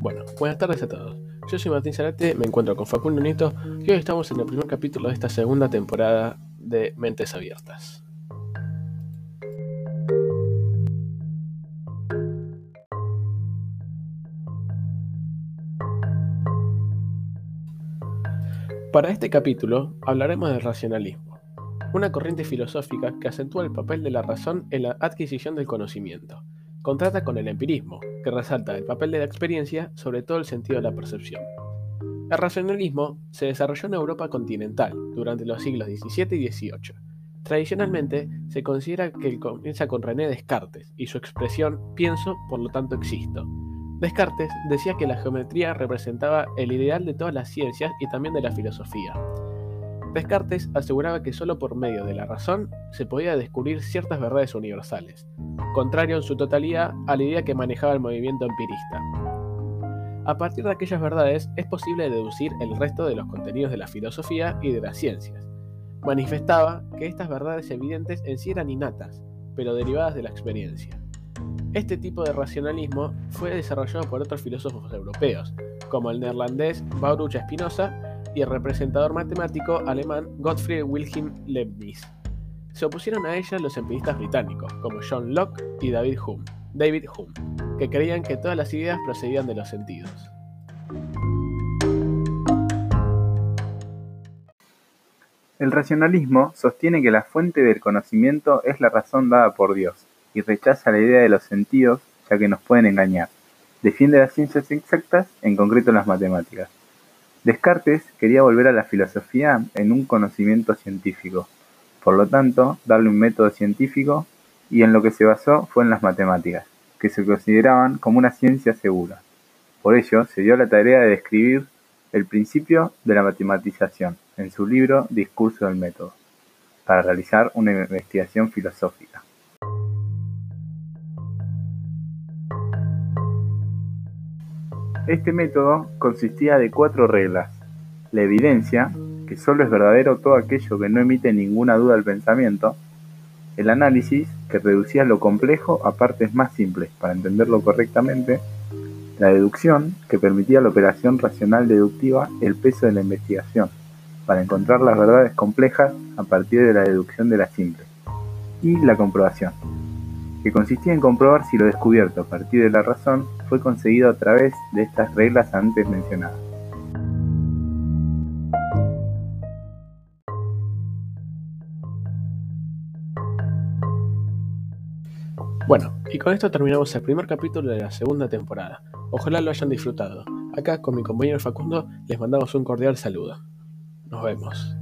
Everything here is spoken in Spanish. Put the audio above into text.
Bueno, buenas tardes a todos. Yo soy Martín Zarate, me encuentro con Facundo Nieto y hoy estamos en el primer capítulo de esta segunda temporada de Mentes Abiertas. Para este capítulo hablaremos del racionalismo, una corriente filosófica que acentúa el papel de la razón en la adquisición del conocimiento. Contrata con el empirismo, resalta el papel de la experiencia sobre todo el sentido de la percepción. El racionalismo se desarrolló en Europa continental durante los siglos XVII y XVIII. Tradicionalmente se considera que comienza con René Descartes y su expresión pienso, por lo tanto existo, Descartes decía que la geometría representaba el ideal de todas las ciencias y también de la filosofía. Descartes aseguraba que solo por medio de la razón se podía descubrir ciertas verdades universales, contrario en su totalidad a la idea que manejaba el movimiento empirista. A partir de aquellas verdades es posible deducir el resto de los contenidos de la filosofía y de las ciencias. Manifestaba que estas verdades evidentes en sí eran innatas, pero derivadas de la experiencia. Este tipo de racionalismo fue desarrollado por otros filósofos europeos, como el neerlandés Baruch Spinoza y el representador matemático alemán Gottfried Wilhelm Leibniz. Se opusieron a ella los empiristas británicos, como John Locke y David Hume, David Hume, que creían que todas las ideas procedían de los sentidos. El racionalismo sostiene que la fuente del conocimiento es la razón dada por Dios y rechaza la idea de los sentidos, ya que nos pueden engañar. Defiende las ciencias exactas, en concreto las matemáticas. Descartes quería volver a la filosofía en un conocimiento científico, por lo tanto, darle un método científico, y en lo que se basó fue en las matemáticas, que se consideraban como una ciencia segura. Por ello, se dio la tarea de describir el principio de la matematización en su libro Discurso del método, para realizar una investigación filosófica. Este método consistía de cuatro reglas: la evidencia, que solo es verdadero todo aquello que no emite ninguna duda al pensamiento; el análisis, que reducía lo complejo a partes más simples para entenderlo correctamente; la deducción, que permitía la operación racional deductiva el peso de la investigación, para encontrar las verdades complejas a partir de la deducción de las simples; y la comprobación, que consistía en comprobar si lo descubierto a partir de la razón fue conseguido a través de estas reglas antes mencionadas. Bueno, y con esto terminamos el primer capítulo de la segunda temporada. Ojalá lo hayan disfrutado. Acá con mi compañero Facundo les mandamos un cordial saludo. Nos vemos.